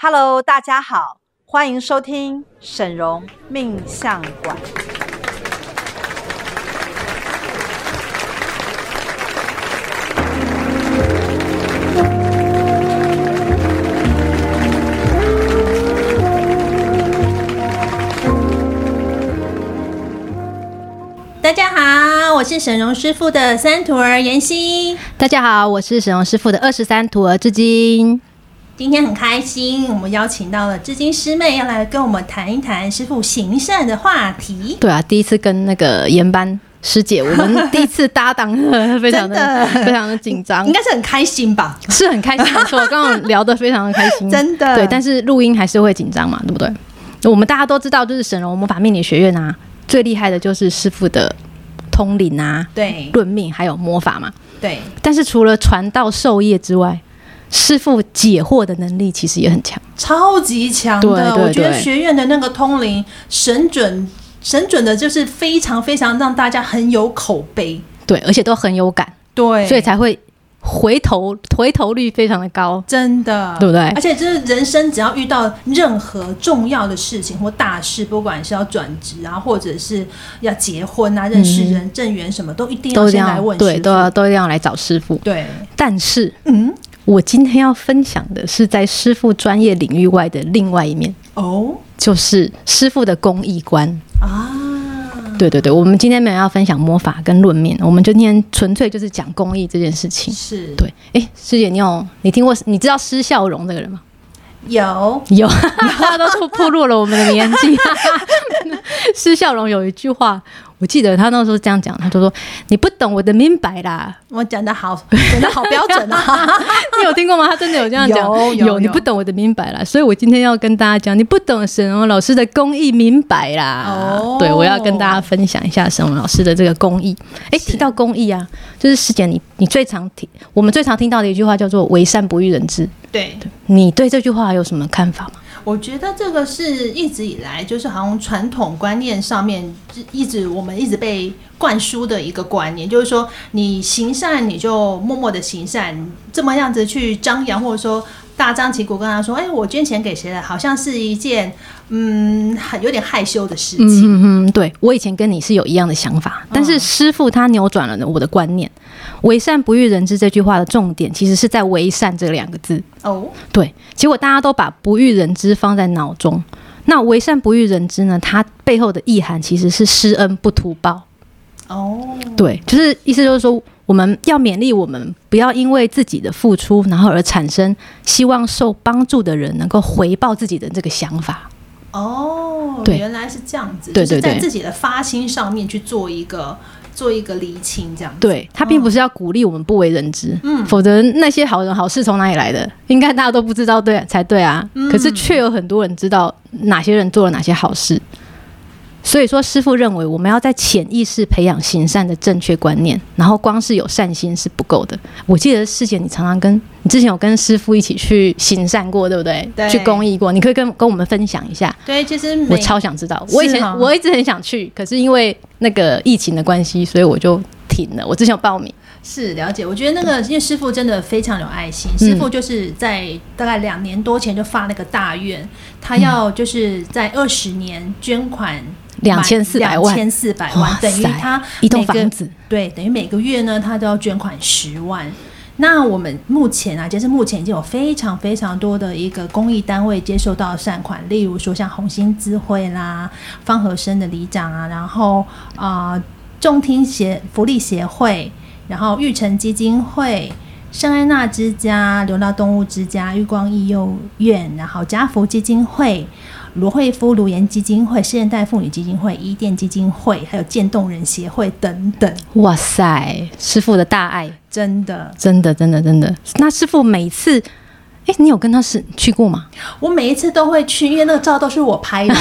Hello，大家好，欢迎收听沈嵘命相馆。大家好，我是沈嵘师傅的三徒儿妍希。大家好，我是沈嵘师傅的二十三徒儿至金。今天很开心，我们邀请到了至金师妹要来跟我们谈一谈师傅行善的话题。对啊，第一次跟那个研班师姐，我们第一次搭档，非常的，的非常的紧张，应该是很开心吧？是很开心，没错，刚刚聊得非常的开心，真的。对，但是录音还是会紧张嘛，对不对？我们大家都知道，就是神龙魔法命理学院啊，最厉害的就是师傅的通灵啊，对，论命还有魔法嘛，对。但是除了传道授业之外，师傅解惑的能力其实也很强，超级强的。对对对，我觉得学院的那个通灵神准，神准的就是非常非常让大家很有口碑，对，而且都很有感，对，所以才会回头回头率非常的高，真的，对不对？而且就是人生只要遇到任何重要的事情或大事，不管是要转职啊，或者是要结婚啊、认识人、正缘什么，都一定要先来问对，都要都一定要来找师傅，对。但是，嗯。我今天要分享的是在师傅专业领域外的另外一面哦，就是师傅的公益观啊。对对对，我们今天没有要分享魔法跟论面，我们今天纯粹就是讲公益这件事情。是对，哎，师姐，你有你听过你知道施孝荣这个人吗？有有，大家都暴露了我们的年纪。施孝荣有一句话。我记得他那时候这样讲，他就说：“你不懂我的明白啦。”我讲的好，讲的好标准啊！你有听过吗？他真的有这样讲？有，有，有，你不懂我的明白啦。所以我今天要跟大家讲，你不懂沈荣老师的公益明白啦。哦，对，我要跟大家分享一下沈荣老师的这个公益。哎，提到公益啊，就是师姐，你你最常听，我们最常听到的一句话叫做“为善不欲人知”。对，对，你对这句话有什么看法吗？我觉得这个是一直以来就是好像传统观念上面一直我们一直被灌输的一个观念，就是说你行善你就默默的行善，这么样子去张扬或者说大张旗鼓跟他说，哎，我捐钱给谁了，好像是一件。嗯，很有点害羞的事情。嗯嗯，对，我以前跟你是有一样的想法，但是师傅他扭转了我的观念。为、嗯、善不欲人知这句话的重点，其实是在“为善”这两个字。哦，对，结果大家都把“不欲人知”放在脑中。那“为善不欲人知”呢？它背后的意涵其实是施恩不图报。哦，对，就是意思就是说，我们要勉励我们，不要因为自己的付出，然后而产生希望受帮助的人能够回报自己的这个想法。哦，对，原来是这样子，对对对，就是在自己的发心上面去做一个做一个厘清，这样子。对，他并不是要鼓励我们不为人知，嗯，否则那些好人好事从哪里来的？应该大家都不知道，对才对啊。嗯，可是却有很多人知道哪些人做了哪些好事。所以说，师傅认为我们要在潜意识培养行善的正确观念，然后光是有善心是不够的。我记得师姐，你常常跟你之前有跟师傅一起去行善过，对不对？对，去公益过，你可以跟跟我们分享一下。对，其实我超想知道，我以前我一直很想去，可是因为那个疫情的关系，所以我就停了。我之前有报名。是了解，我觉得那个因为师傅真的非常有爱心，师傅就是在大概两年多前就发那个大愿，他要就是在二十年捐款。两千四百万，两千四百万等于他一栋房子，对，等于每个月呢，他都要捐款十万。那我们目前啊，就是目前已经有非常非常多的一个公益单位接受到善款，例如说像红星资会啦、方和生的里长啊，然后啊，众听协福利协会，然后育成基金会、圣安娜之家、流浪动物之家、玉光义幼院，然后家福基金会。罗惠夫卢颜基金会、现代妇女基金会、伊甸基金会，还有渐冻人协会等等。哇塞，师傅的大爱，真的，真的，真的，真的。那师傅每次。哎，你有跟他是去过吗？我每一次都会去，因为那个照都是我拍的。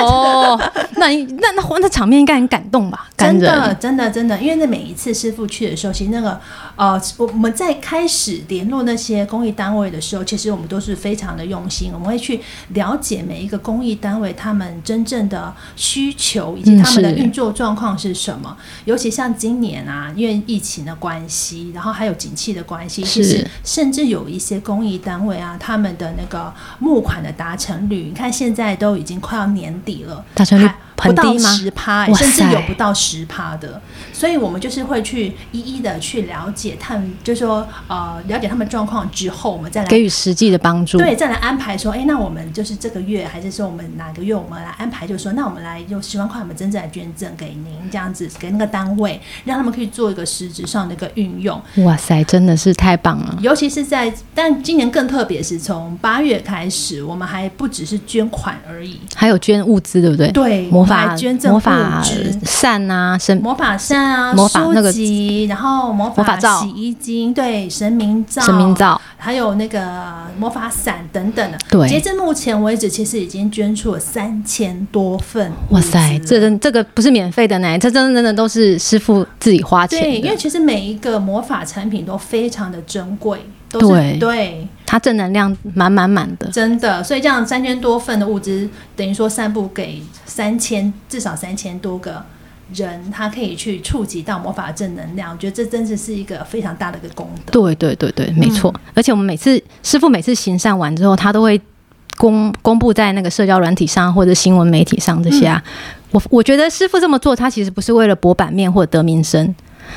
哦，那那那那场面应该很感动吧？真的，真的，真的，因为那每一次师傅去的时候，其实那个呃，我们在开始联络那些公益单位的时候，其实我们都是非常的用心，我们会去了解每一个公益单位他们真正的需求以及他们的运作状况是什么。尤其像今年啊，因为疫情的关系，然后还有景气的关系，其是甚至有一些公益单位啊，他们的那个募款的达成率，你看现在都已经快要年底了，达成率。不到十趴，甚至有不到十趴的，所以我们就是会去一一的去了解，探，就是说呃，了解他们状况之后，我们再来给予实际的帮助。对，再来安排说，哎，那我们就是这个月，还是说我们哪个月，我们来安排，就是说，那我们来用十万块，我们真正来捐赠给您，这样子给那个单位，让他们可以做一个实质上的一个运用。哇塞，真的是太棒了！尤其是在，但今年更特别，是从八月开始，我们还不只是捐款而已，还有捐物资，对不对？对。魔法捐赠魔法扇啊，神魔法扇啊，魔法那个然后魔法洗衣机，对，神明皂，神明罩，还有那个魔法伞等等的。对，截至目前为止，其实已经捐出了三千多份。哇塞，这真这个不是免费的呢，这真真的都是师傅自己花钱。对，因为其实每一个魔法产品都非常的珍贵。对对，它正能量满满满的，真的。所以这样三千多份的物资，等于说散布给三千至少三千多个人，他可以去触及到魔法正能量。我觉得这真的是一个非常大的一个功德。对对对对，没错。嗯、而且我们每次师傅每次行善完之后，他都会公公布在那个社交软体上或者新闻媒体上这些啊。嗯、我我觉得师傅这么做，他其实不是为了博版面或者得名声，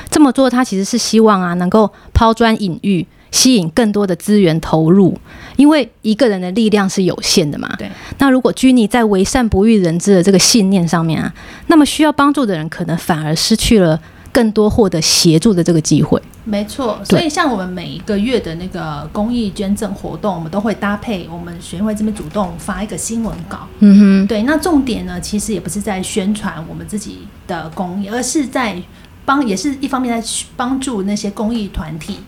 这么做他其实是希望啊，能够抛砖引玉。吸引更多的资源投入，因为一个人的力量是有限的嘛。对。那如果拘泥在为善不欲人知的这个信念上面啊，那么需要帮助的人可能反而失去了更多获得协助的这个机会。没错。所以像我们每一个月的那个公益捐赠活动，我们都会搭配我们学会这边主动发一个新闻稿。嗯哼。对。那重点呢，其实也不是在宣传我们自己的公益，而是在帮，也是一方面在帮助那些公益团体。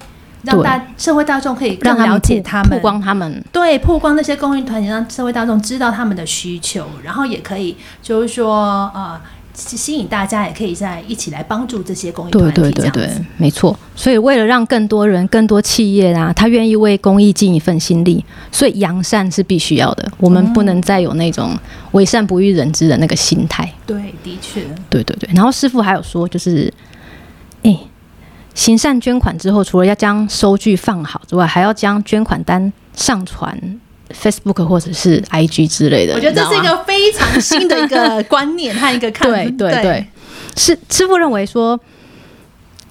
让大社会大众可以更了解他们，曝光他们，对，曝光那些公益团体，让社会大众知道他们的需求，然后也可以就是说，呃，吸引大家也可以在一起来帮助这些公益团体。对对对对，没错。所以为了让更多人、更多企业啊，他愿意为公益尽一份心力，所以扬善是必须要的。我们不能再有那种为善不欲人知的那个心态。对，的确。对对对。然后师傅还有说，就是，哎。行善捐款之后，除了要将收据放好之外，还要将捐款单上传 Facebook 或者是 IG 之类的。我觉得这是一个非常新的一个观念和一个看法。对对对，是师傅认为说，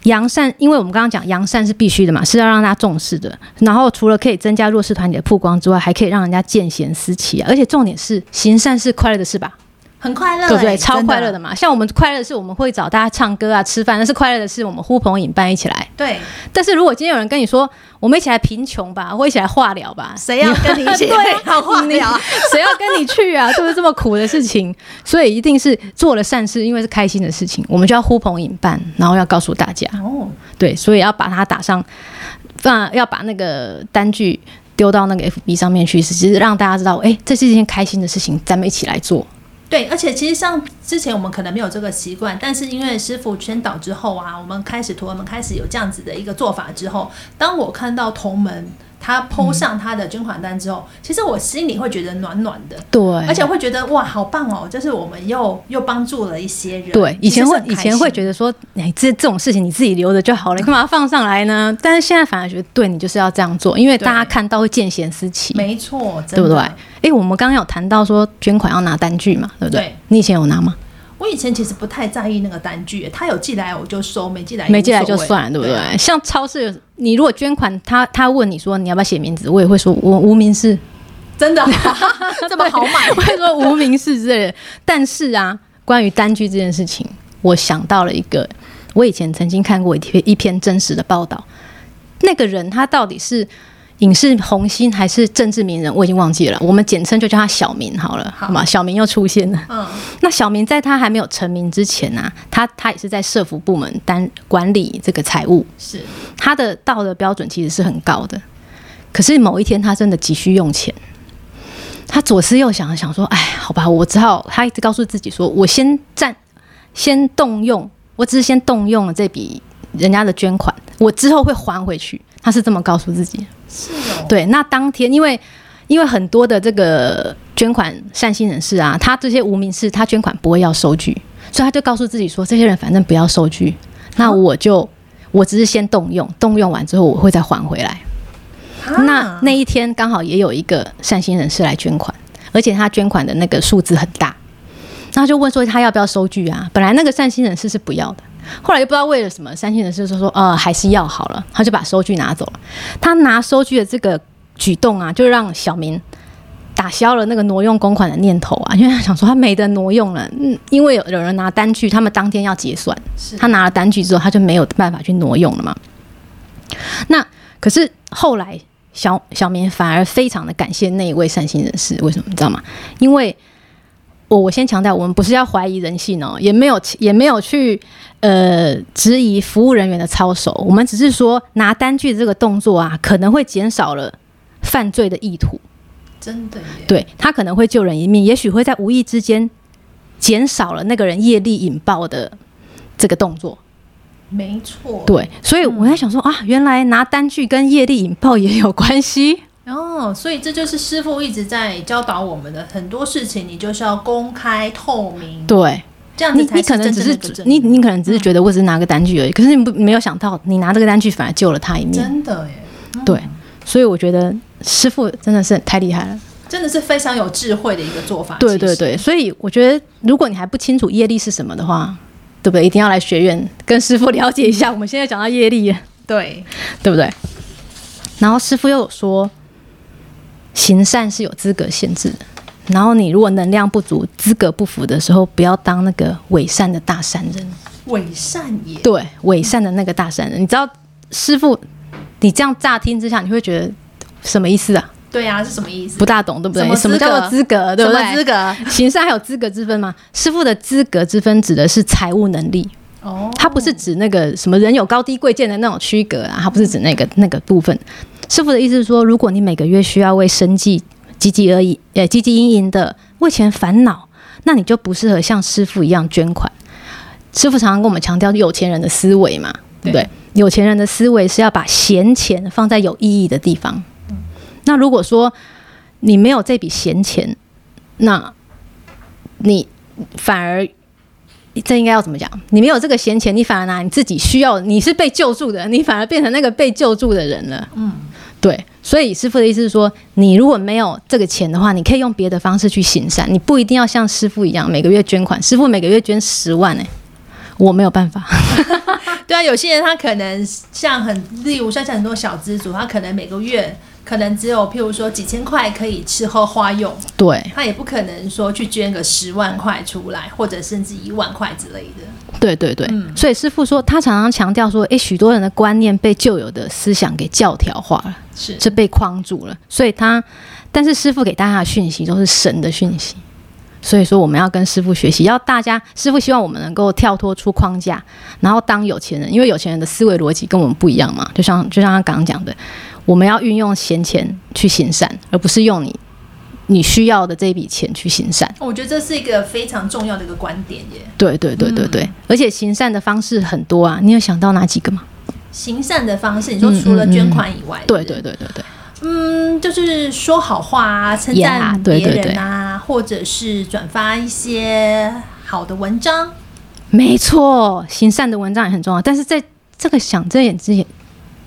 扬善，因为我们刚刚讲扬善是必须的嘛，是要让大家重视的。然后除了可以增加弱势团体的曝光之外，还可以让人家见贤思齐啊，而且重点是行善是快乐的事吧。很快乐、欸，对不对？超快乐的嘛！像我们快乐的是我们会找大家唱歌啊、吃饭，但是快乐的是我们呼朋引伴一起来。对。但是如果今天有人跟你说，我们一起来贫穷吧，或一起来化疗吧，谁要跟你一起 对好化疗？谁要跟你去啊？都是这么苦的事情，所以一定是做了善事，因为是开心的事情，我们就要呼朋引伴，然后要告诉大家。哦。对，所以要把它打上，放要把那个单据丢到那个 FB 上面去，是其实让大家知道，哎，这是一件开心的事情，咱们一起来做。对，而且其实像之前我们可能没有这个习惯，但是因为师傅宣导之后啊，我们开始徒，我们开始有这样子的一个做法之后，当我看到同门。他 PO 上他的捐款单之后，嗯，其实我心里会觉得暖暖的，对，而且会觉得哇，好棒哦！就是我们又又帮助了一些人。对，以前会以前会觉得说，哎，这这种事情你自己留着就好了，你干嘛放上来呢？但是现在反而觉得，对你就是要这样做，因为大家看到会见贤思齐，没错，对不对？哎，我们刚刚有谈到说捐款要拿单据嘛，对不对？对，你以前有拿吗？我以前其实不太在意那个单据，他有寄来我就收，没寄来没寄来就算了，对不对？对，像超市，你如果捐款，他他问你说你要不要写名字，我也会说我无名氏，真的 这么好买，我会说无名氏之类的。但是啊，关于单据这件事情，我想到了一个，我以前曾经看过一篇一篇真实的报道，那个人他到底是。影视红星还是政治名人，我已经忘记了。我们简称就叫他小明好了，好吗？小明又出现了。嗯，那小明在他还没有成名之前呢、啊，他他也是在社服部门担管理这个财务，是他的道德标准其实是很高的。可是某一天他真的急需用钱，他左思右想，想说，哎，好吧，我只好他一直告诉自己说，我先暂先动用，我只是先动用了这笔人家的捐款，我之后会还回去。他是这么告诉自己。是哦，对，那当天因为因为很多的这个捐款善心人士啊，他这些无名氏，他捐款不会要收据，所以他就告诉自己说，这些人反正不要收据，那我就我只是先动用，动用完之后我会再还回来。啊、那那一天刚好也有一个善心人士来捐款，而且他捐款的那个数字很大，那他就问说他要不要收据啊？本来那个善心人士是不要的，后来又不知道为了什么，善心人士就说呃还是要好了，他就把收据拿走了。他拿收据的这个举动啊，就让小明。打消了那个挪用公款的念头啊，因为他想说他没得挪用了，嗯，因为有有人拿单据，他们当天要结算，他拿了单据之后，他就没有办法去挪用了嘛。那可是后来小小明反而非常的感谢那一位善心人士，为什么你知道吗？因为我我先强调，我们不是要怀疑人性哦，也没有也没有去呃质疑服务人员的操守，我们只是说拿单据这个动作啊，可能会减少了犯罪的意图。真的耶，对，他可能会救人一命，也许会在无意之间减少了那个人业力引爆的这个动作。没错，对，所以我在想说、嗯、啊，原来拿单据跟业力引爆也有关系哦。所以这就是师傅一直在教导我们的很多事情，你就是要公开透明。对，这样你你可能只是你你可能只是觉得我只是拿个单据而已，嗯、可是你不没有想到，你拿这个单据反而救了他一命。真的耶，嗯、对，所以我觉得。师傅真的是太厉害了，真的是非常有智慧的一个做法。对对对，所以我觉得，如果你还不清楚业力是什么的话，对不对？一定要来学院跟师傅了解一下。我们现在讲到业力，对对不对？然后师傅又有说，行善是有资格限制的。然后你如果能量不足、资格不符的时候，不要当那个伪善的大善人。伪善也对，伪善的那个大善人，你知道师傅，你这样乍听之下，你会觉得。什么意思啊？对呀、啊，是什么意思？不大懂，对不对？什么，什么叫做资格？对不对？资格？行善还有资格之分吗？师傅的资格之分指的是财务能力哦，他不是指那个什么人有高低贵贱的那种区隔啊，他不是指那个那个部分。师傅的意思是说，如果你每个月需要为生计汲汲而已，呃，汲汲营营的为钱烦恼，那你就不适合像师傅一样捐款。师傅常常跟我们强调有钱人的思维嘛，对不对？对有钱人的思维是要把闲钱放在有意义的地方。那如果说你没有这笔闲钱，那你反而这应该要怎么讲？你没有这个闲钱，你反而拿你自己需要，你是被救助的，你反而变成那个被救助的人了。嗯，对。所以师傅的意思是说，你如果没有这个钱的话，你可以用别的方式去行善，你不一定要像师傅一样每个月捐款。师傅每个月捐十万呢、我没有办法。对啊，有些人他可能像很，例如像像很多小资族，他可能每个月。可能只有譬如说几千块可以吃喝花用，对，他也不可能说去捐个十万块出来，或者甚至一万块之类的。对对对，嗯、所以师傅说，他常常强调说，诶，许多人的观念被旧有的思想给教条化了，是是被框住了。所以他，但是师傅给大家的讯息都是神的讯息，所以说我们要跟师傅学习，要大家师傅希望我们能够跳脱出框架，然后当有钱人，因为有钱人的思维逻辑跟我们不一样嘛，就像就像他刚刚讲的。我们要运用闲钱去行善，而不是用你你需要的这一笔钱去行善。我觉得这是一个非常重要的一个观点耶。对对对对对，嗯、而且行善的方式很多啊，你有想到哪几个吗？行善的方式，你说除了捐款以外，对对对对对，嗯，就是说好话啊，称赞别人啊，yeah, 对对对，或者是转发一些好的文章。没错，行善的文章也很重要，但是在这个想这点之前。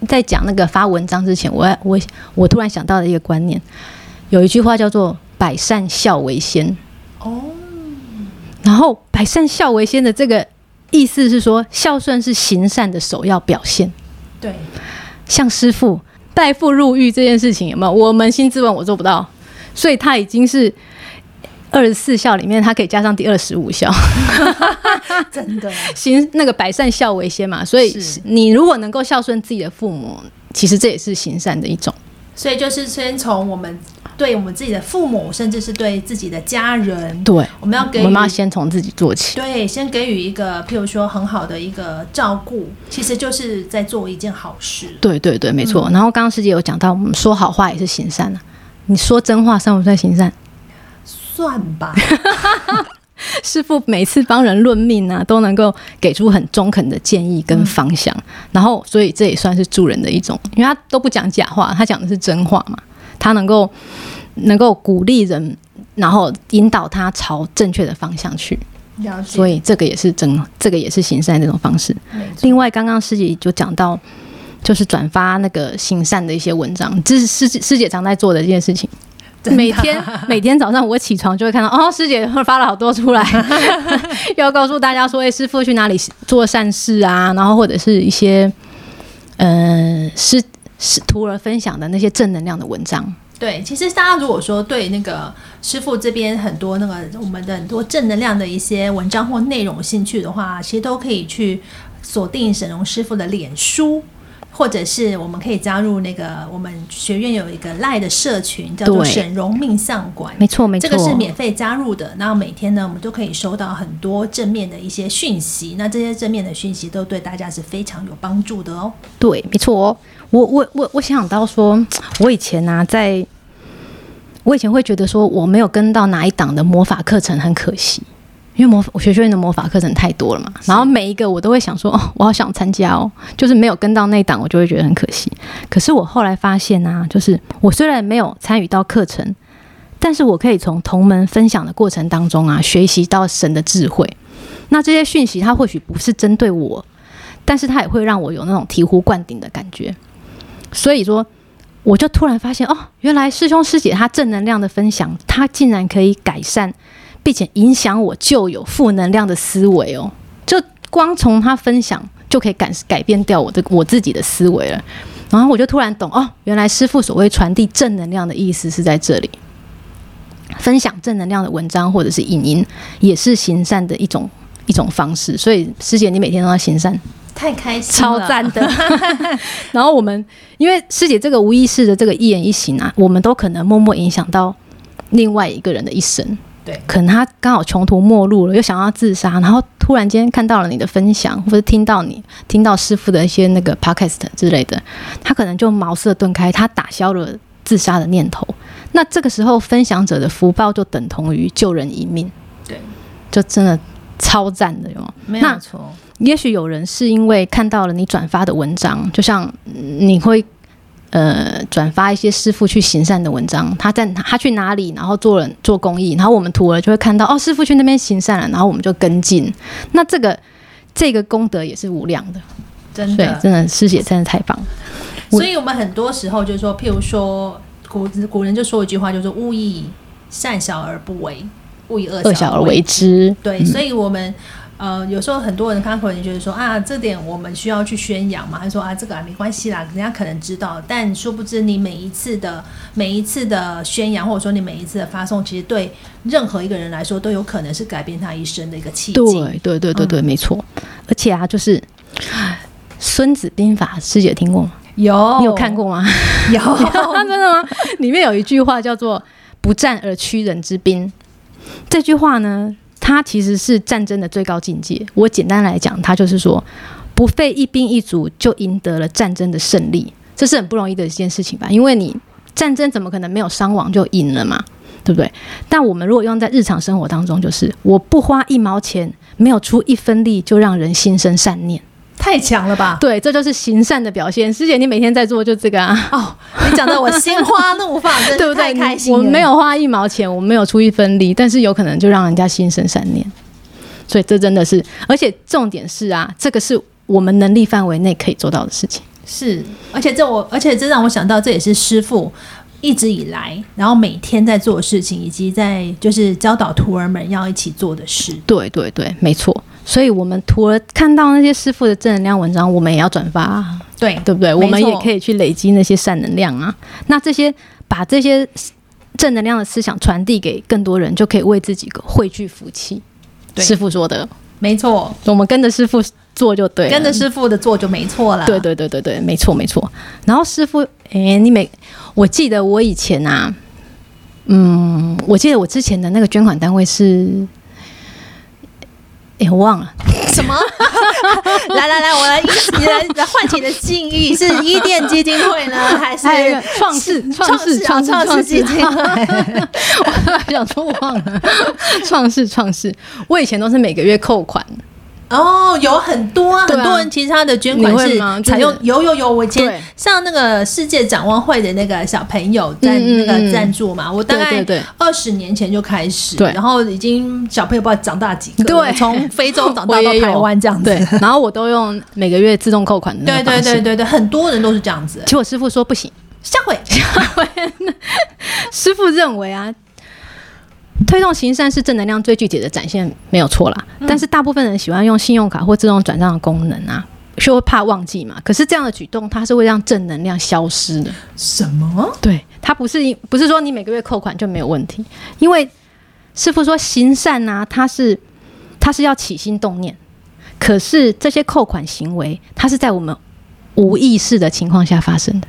在讲那个发文章之前，我我我突然想到了一个观念，有一句话叫做“百善孝为先”。哦，然后“百善孝为先”的这个意思是说，孝顺是行善的首要表现。对，像师傅代父入狱这件事情，有没有？我扪心自问，我做不到，所以他已经是。二十四孝里面，它可以加上第二十五孝，真的行那个百善孝为先嘛。所以你如果能够孝顺自己的父母，其实这也是行善的一种。所以就是先从我们对我们自己的父母，甚至是对自己的家人，对，我们要给我们要先从自己做起。对，先给予一个譬如说很好的一个照顾，其实就是在做一件好事。对对对，没错。嗯、然后刚刚师姐有讲到，我们说好话也是行善啊。你说真话算不算行善？算吧，师傅每次帮人论命啊，都能够给出很中肯的建议跟方向，嗯、然后所以这也算是助人的一种，因为他都不讲假话，他讲的是真话嘛，他能够能够鼓励人，然后引导他朝正确的方向去。所以这个也是真，这个也是行善这种方式。另外，刚刚师姐就讲到，就是转发那个行善的一些文章，这是师师姐常在做的一件事情。每天 每天早上我起床就会看到哦，师姐发了好多出来，要告诉大家说，哎，师傅去哪里做善事啊？然后或者是一些嗯，师师徒儿分享的那些正能量的文章。对，其实大家如果说对那个师傅这边很多那个我们的很多正能量的一些文章或内容有兴趣的话，其实都可以去锁定沈荣师傅的脸书。或者是我们可以加入那个我们学院有一个赖的社群，叫做沈荣命相馆。没错没错，这个是免费加入的。然后每天呢，我们都可以收到很多正面的一些讯息。那这些正面的讯息都对大家是非常有帮助的哦。对，没错哦。我我我我想到说，我以前呢、啊，在我以前会觉得说，我没有跟到哪一档的魔法课程很可惜。因为魔法，我学学院的魔法课程太多了嘛，然后每一个我都会想说，哦，我好想参加哦，就是没有跟到那档，我就会觉得很可惜。可是我后来发现啊，就是我虽然没有参与到课程，但是我可以从同门分享的过程当中啊，学习到神的智慧。那这些讯息，它或许不是针对我，但是它也会让我有那种醍醐灌顶的感觉。所以说，我就突然发现，哦，原来师兄师姐他正能量的分享，他竟然可以改善。并且影响我旧有负能量的思维哦，就光从他分享就可以改改变掉我的我自己的思维了。然后我就突然懂哦，原来师傅所谓传递正能量的意思是在这里，分享正能量的文章或者是影音，也是行善的一种一种方式。所以师姐，你每天都要行善，太开心，超赞的。然后我们因为师姐这个无意识的这个一言一行啊，我们都可能默默影响到另外一个人的一生。对，可能他刚好穷途末路了，又想要自杀，然后突然间看到了你的分享，或者听到你听到师傅的一些那个 podcast 之类的，他可能就茅塞顿开，他打消了自杀的念头。那这个时候，分享者的福报就等同于救人一命。对，就真的超赞的哟。没有错。也许有人是因为看到了你转发的文章，就像你会。呃，转发一些师傅去行善的文章，他在他去哪里，然后做了做公益，然后我们徒儿就会看到哦，师傅去那边行善了，然后我们就跟进。那这个这个功德也是无量的，真的，真的师姐真的太棒了。所以我们很多时候就是说，譬如说古古人就说一句话，就是“勿以善小而不为，勿以恶小而为之”。对，嗯、所以我们。呃，有时候很多人他可能觉得说啊，这点我们需要去宣扬嘛？他说啊，这个啊没关系啦，人家可能知道，但殊不知你每一次的每一次的宣扬，或者说你每一次的发送，其实对任何一个人来说都有可能是改变他一生的一个契机。对对对对对，嗯、没错。而且啊，就是《孙子兵法》，师姐听过吗？有，你有看过吗？有，真的吗？里面有一句话叫做“不战而屈人之兵”，这句话呢？它其实是战争的最高境界。我简单来讲，它就是说，不费一兵一卒就赢得了战争的胜利，这是很不容易的一件事情吧？因为你战争怎么可能没有伤亡就赢了嘛？对不对？但我们如果用在日常生活当中，就是我不花一毛钱，没有出一分力，就让人心生善念。太强了吧？对，这就是行善的表现。师姐，你每天在做就这个啊？哦，你讲的我心花怒放，真的 太开心。我没有花一毛钱，我没有出一分力，但是有可能就让人家心生善念。所以这真的是，而且重点是啊，这个是我们能力范围内可以做到的事情。是，而且这我，而且这让我想到，这也是师父一直以来，然后每天在做的事情，以及在就是教导徒儿们要一起做的事。对对对，没错。所以，我们徒儿看到那些师傅的正能量文章，我们也要转发，对对不对？我们也可以去累积那些善能量啊。那这些把这些正能量的思想传递给更多人，就可以为自己汇聚福气。师傅说的没错，我们跟着师父做就对，跟着师傅的做就没错了。对对对对对，没错没错。然后师傅，哎，你每我记得我以前啊，嗯，我记得我之前的那个捐款单位是。哎，我忘了什么？来来来，我来一起来来唤起你的记忆，是伊甸基金会呢，还是创世创世创世创世基金会？我想说忘了创世创世。我以前都是每个月扣款，哦，有很多很多人其实他的捐款是采用、就是有有有，我以前对。像那个世界展望会的那个小朋友在那个赞助嘛，我大概二十年前就开始，对。然后已经小朋友不知道长大几个，对。从非洲长大到台湾这样子，对，然后我都用每个月自动扣款。对对对对，很多人都是这样子。其实我师傅说不行，下回。下回师傅认为啊，推动行善是正能量最具体的展现，没有错啦。但是大部分人喜欢用信用卡或自动转账的功能啊，就会怕忘记嘛。可是这样的举动，它是会让正能量消失的。什么？对，它不是不是说你每个月扣款就没有问题，因为师傅说行善啊，它是它是要起心动念，可是这些扣款行为，它是在我们无意识的情况下发生的。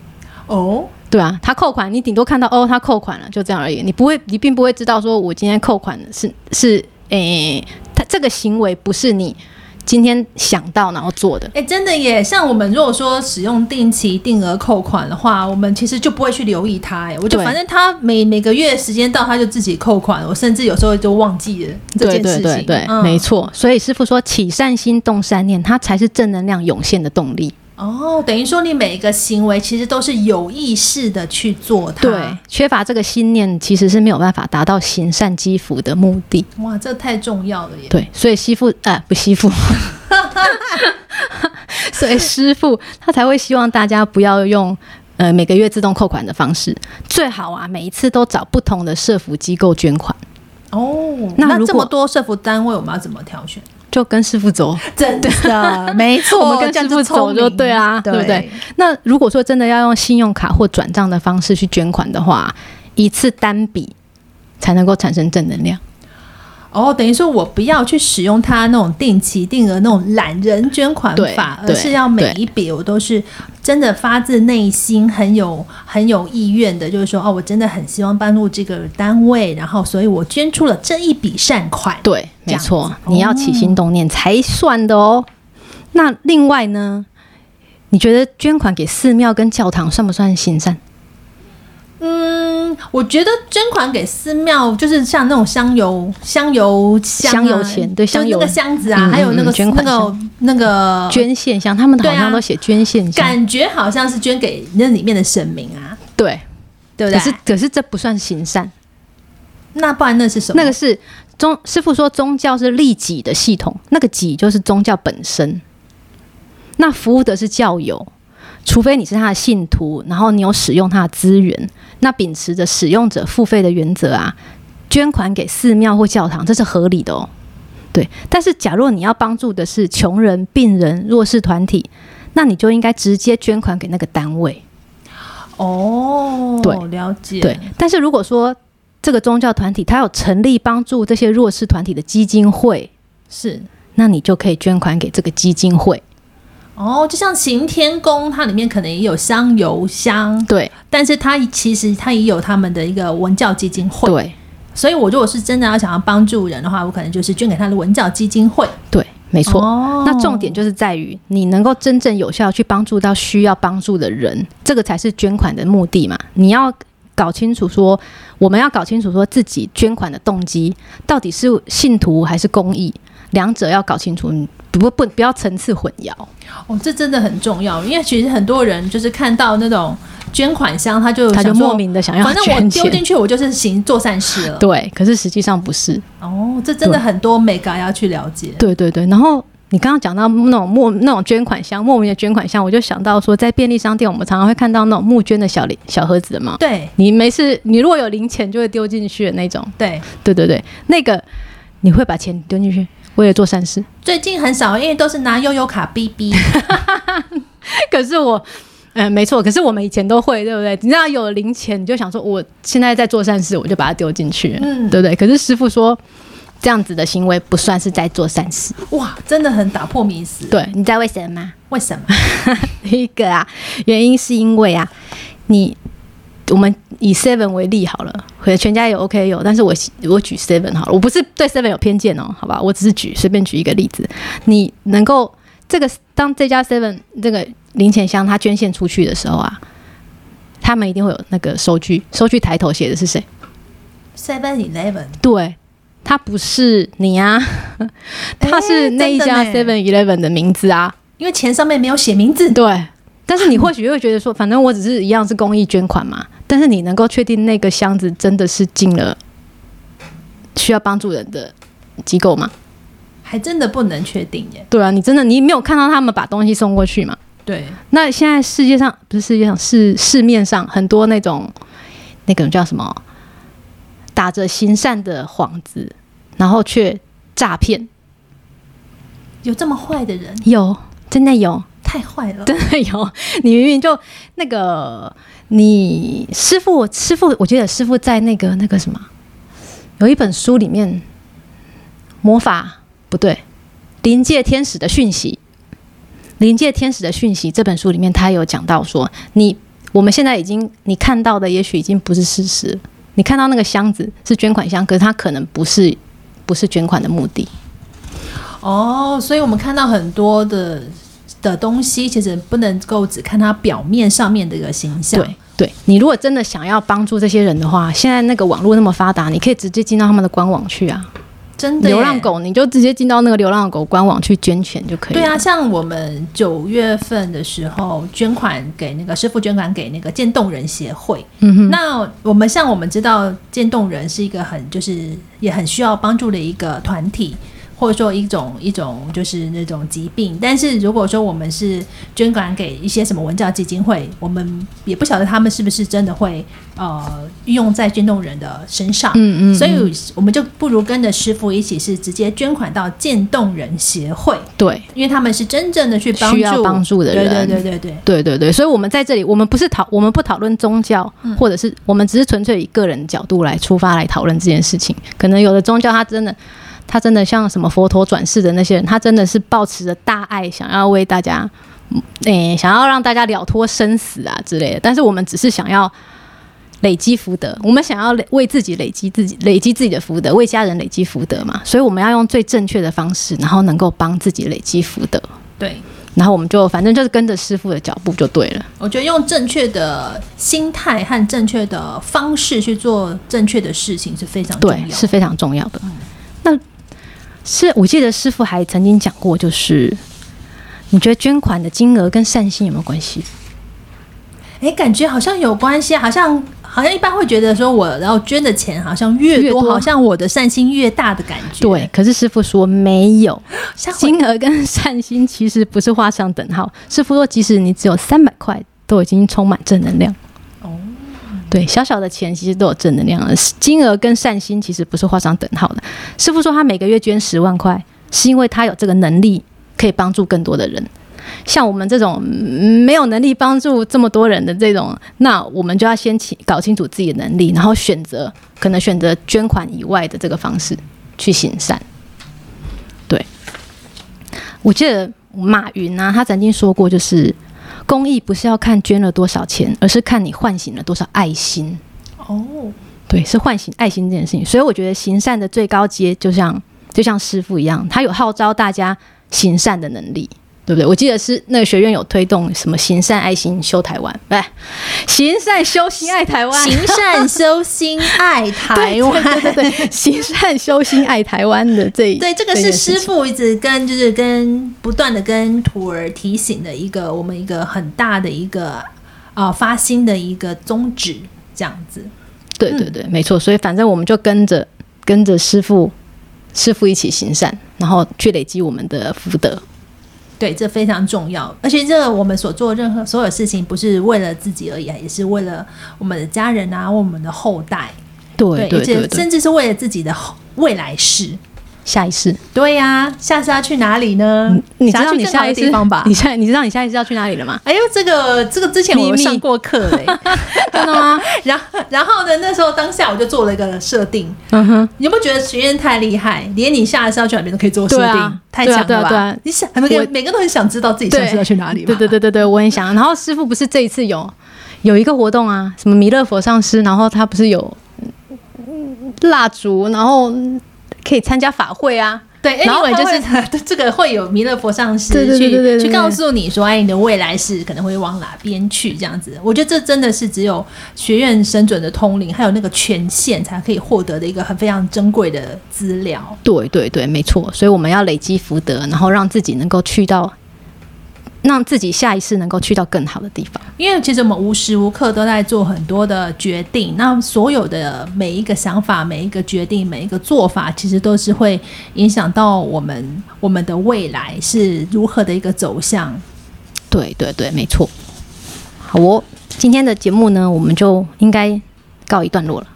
哦，对啊，他扣款，你顶多看到哦，他扣款了，就这样而已。你不会，你并不会知道说，我今天扣款是是，诶、欸，他这个行为不是你今天想到然后做的。哎，真的耶！像我们如果说使用定期定额扣款的话，我们其实就不会去留意它。哎，我就反正他每每个月时间到，他就自己扣款。我甚至有时候就忘记了这件事情。对对对，嗯没错。所以师傅说，起善心动善念，它才是正能量涌现的动力。哦，等于说你每一个行为其实都是有意识的去做它。对，缺乏这个信念，其实是没有办法达到行善积福的目的。哇，这太重要了耶！对，所以吸父呃，不师父，所以师傅他才会希望大家不要用呃每个月自动扣款的方式，最好啊每一次都找不同的社福机构捐款。哦，那那这么多社福单位，我们要怎么挑选？就跟师傅走，真的，没错，我们跟师傅走就对啊，对不对？那如果说真的要用信用卡或转账的方式去捐款的话，一次单笔才能够产生正能量。哦，等于说我不要去使用它那种定期定额那种懒人捐款法，而是要每一笔我都是真的发自内心很有很有意愿的，就是说哦，我真的很希望帮助这个单位，然后所以我捐出了这一笔善款。对，没错，你要起心动念才算的哦。那另外呢，你觉得捐款给寺庙跟教堂算不算行善？嗯，我觉得捐款给寺庙，就是像那种香油、香油箱、啊、香油钱，对，香油。那个箱子啊，嗯、还有那个捐款那个那个捐献箱，他们好像都写捐献箱、啊，感觉好像是捐给那里面的神明啊，对，对不对？可是可是这不算行善，那不然那是什么？那个是宗师傅说宗教是利己的系统，那个己就是宗教本身，那服务的是教友。除非你是他的信徒，然后你有使用他的资源，那秉持着使用者付费的原则啊，捐款给寺庙或教堂，这是合理的哦。对，但是假若你要帮助的是穷人、病人、弱势团体，那你就应该直接捐款给那个单位。哦，对，了解。对，但是如果说这个宗教团体它有成立帮助这些弱势团体的基金会，是，那你就可以捐款给这个基金会。哦，就像行天宫，它里面可能也有香油香，对，但是它其实它也有他们的一个文教基金会，对。所以，我如果是真的要想要帮助人的话，我可能就是捐给他的文教基金会。对，没错。哦、那重点就是在于你能够真正有效去帮助到需要帮助的人，这个才是捐款的目的嘛。你要搞清楚说，我们要搞清楚说自己捐款的动机到底是信徒还是公益，两者要搞清楚，不不不，不要层次混淆。哦，这真的很重要，因为其实很多人就是看到那种捐款箱，他就他就莫名的想要，反正我丢进去，我就是行做善事了。对，可是实际上不是。哦，这真的很多美感要去了解。对对对，然后你刚刚讲到那种莫那种捐款箱，莫名的捐款箱，我就想到说，在便利商店，我们常常会看到那种募捐的小零小盒子嘛。对，你没事，你如果有零钱，就会丢进去的那种。对对对对，那个你会把钱丢进去。为了做善事，最近很少，因为都是拿悠悠卡逼逼。可是我，嗯、呃，没错，可是我们以前都会，对不对？你知道有零钱，你就想说，我现在在做善事，我就把它丢进去，嗯，对不对？可是师傅说，这样子的行为不算是在做善事。哇，真的很打破迷思。对，你知道为什么吗？为什么？第 一个啊，原因是因为啊，你。我们以 Seven 为例好了，全家有 OK 有，但是我我举 Seven 好了，我不是对 Seven 有偏见哦，好吧，我只是举随便举一个例子，你能够这个当这家 Seven 这个零钱箱它捐献出去的时候啊，他们一定会有那个收据，收据抬头写的是谁？Seven Eleven。对，它不是你啊，它是那一家 Seven Eleven 的名字啊，因为钱上面没有写名字。对，但是你或许会觉得说，反正我只是一样是公益捐款嘛。但是你能够确定那个箱子真的是进了需要帮助人的机构吗？还真的不能确定耶。对啊，你真的你没有看到他们把东西送过去吗？对。那现在世界上不是世界上是市面上很多那种那个叫什么？打着行善的幌子，然后却诈骗，有这么坏的人？有，真的有，太坏了，真的有。你明明就那个，你师傅，师傅，我记得师傅在那个那个什么，有一本书里面，魔法不对，临界天使的讯息，临界天使的讯息这本书里面，他有讲到说，你我们现在已经你看到的，也许已经不是事实。你看到那个箱子是捐款箱，可是它可能不是，不是捐款的目的。哦，所以我们看到很多的的东西，其实不能够只看它表面上面的一个形象。对，对你如果真的想要帮助这些人的话，现在那个网络那么发达，你可以直接进到他们的官网去啊。真的，流浪狗你就直接进到那个流浪狗官网去捐钱就可以。对啊，像我们九月份的时候捐款给那个师傅，捐款给那个渐冻人协会。嗯哼，那我们像我们知道渐冻人是一个很就是也很需要帮助的一个团体。或者说一种一种就是那种疾病，但是如果说我们是捐款给一些什么文教基金会，我们也不晓得他们是不是真的会呃运用在渐冻人的身上。嗯，嗯嗯，所以我们就不如跟着师傅一起，是直接捐款到渐冻人协会。对，因为他们是真正的去帮助帮助的人。对对对对对对对对，所以我们在这里，我们不是讨，我们不讨论宗教，嗯、或者是我们只是纯粹以个人角度来出发来讨论这件事情。可能有的宗教，他真的。他真的像什么佛陀转世的那些人，他真的是抱持着大爱，想要为大家，诶、欸，想要让大家了脱生死啊之类的。但是我们只是想要累积福德，我们想要为自己累积自己累积自己的福德，为家人累积福德嘛。所以我们要用最正确的方式，然后能够帮自己累积福德。对，然后我们就反正就是跟着师傅的脚步就对了。我觉得用正确的心态和正确的方式去做正确的事情是非常重要的，对，是非常重要的。嗯、那。是我记得师傅还曾经讲过，就是你觉得捐款的金额跟善心有没有关系？哎，感觉好像有关系，好像好像一般会觉得说，我然后捐的钱好像越多，越多好像我的善心越大的感觉。对，可是师傅说没有，金额跟善心其实不是画上等号。师傅说，即使你只有三百块，都已经充满正能量。对，小小的钱其实都有正能量的，金额跟善心其实不是画上等号的。师傅说他每个月捐十万块，是因为他有这个能力可以帮助更多的人。像我们这种没有能力帮助这么多人的这种，那我们就要先清搞清楚自己的能力，然后选择可能选择捐款以外的这个方式去行善。对，我记得马云啊，他曾经说过，就是。公益不是要看捐了多少钱，而是看你唤醒了多少爱心。哦，对，是唤醒爱心这件事情。所以我觉得行善的最高阶，就像就像师傅一样，他有号召大家行善的能力。对不对？我记得是那个学院有推动什么行善爱心修台湾，不是行善修心爱台湾，行善修心爱台湾，对，对，对对，行善修心爱台湾的这一 对，这个是师傅一直跟就是跟不断的跟徒儿提醒的一个我们一个很大的一个啊、呃、发心的一个宗旨，这样子。对对对，没错。所以反正我们就跟着跟着师傅师傅一起行善，然后去累积我们的福德。对，这非常重要，而且这我们所做任何所有事情，不是为了自己而已，也是为了我们的家人啊，为我们的后代，对，对，对，甚至是为了自己的未来世。下一世，对呀、啊，下次要去哪里呢？你知道你下一次地方吧？你下你知道你下一次要去哪里了吗？哎呦，这个这个之前我有上过课哎、欸，真的吗？然后然后呢，那时候当下我就做了一个设定。嗯哼，你有没有觉得学院太厉害，连你下一次要去哪边都可以做设定，啊、太强了吧？对啊对啊、你想，每个每个都很想知道自己下次要去哪里。对对对对对，我很想。然后师傅不是这一次有有一个活动啊，什么弥勒佛上师，然后他不是有蜡烛，然后可以参加法会啊。对，然后就是 这个会有弥勒佛上师 去去告诉你说，哎，你的未来是可能会往哪边去这样子。我觉得这真的是只有学院生准的通灵，还有那个权限才可以获得的一个很非常珍贵的资料。对对对，没错。所以我们要累积福德，然后让自己能够去到。让自己下一次能够去到更好的地方，因为其实我们无时无刻都在做很多的决定，那所有的每一个想法、每一个决定、每一个做法，其实都是会影响到我们我们的未来是如何的一个走向。对对对，没错。好哦，今天的节目呢，我们就应该告一段落了。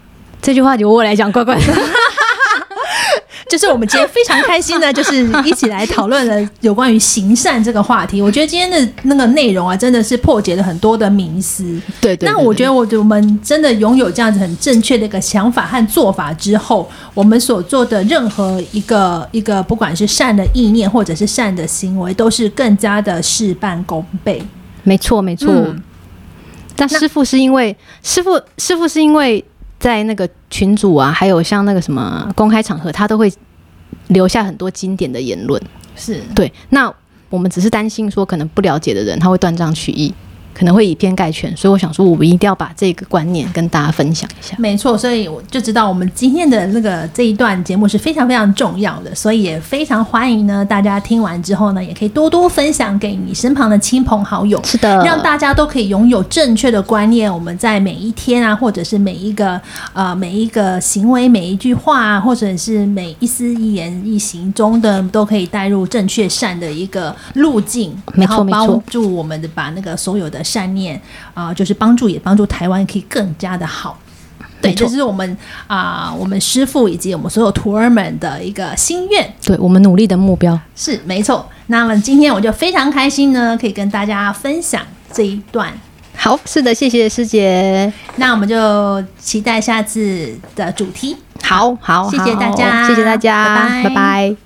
这句话由我来讲，怪怪的。就是我们今天非常开心的，就是一起来讨论了有关于行善这个话题。我觉得今天的那个内容啊，真的是破解了很多的迷思。对，对对。那我觉得，我我们真的拥有这样子很正确的一个想法和做法之后，我们所做的任何一个一个，不管是善的意念或者是善的行为，都是更加的事半功倍。没错，没错。嗯、但师傅是因为师傅师傅是因为。在那个群组啊，还有像那个什么公开场合，他都会留下很多经典的言论。是对，那我们只是担心说，可能不了解的人他会断章取义。可能会以偏概全，所以我想说，我们一定要把这个观念跟大家分享一下。没错，所以我就知道我们今天的那个这一段节目是非常非常重要的，所以也非常欢迎呢，大家听完之后呢，也可以多多分享给你身旁的亲朋好友。是的，让大家都可以拥有正确的观念。我们在每一天啊，或者是每一个呃每一个行为、每一句话啊，或者是每一丝一言一行中的，都可以带入正确善的一个路径，然后帮助我们的把那个所有的。善念啊、呃，就是帮助，也帮助台湾可以更加的好。对，这是我们啊、呃，我们师傅以及我们所有徒儿们的一个心愿。对，我们努力的目标是没错。那么今天我就非常开心呢，可以跟大家分享这一段。好，是的，谢谢师姐。那我们就期待下次的主题。好好，好，谢谢大家，谢谢大家，拜拜。拜拜。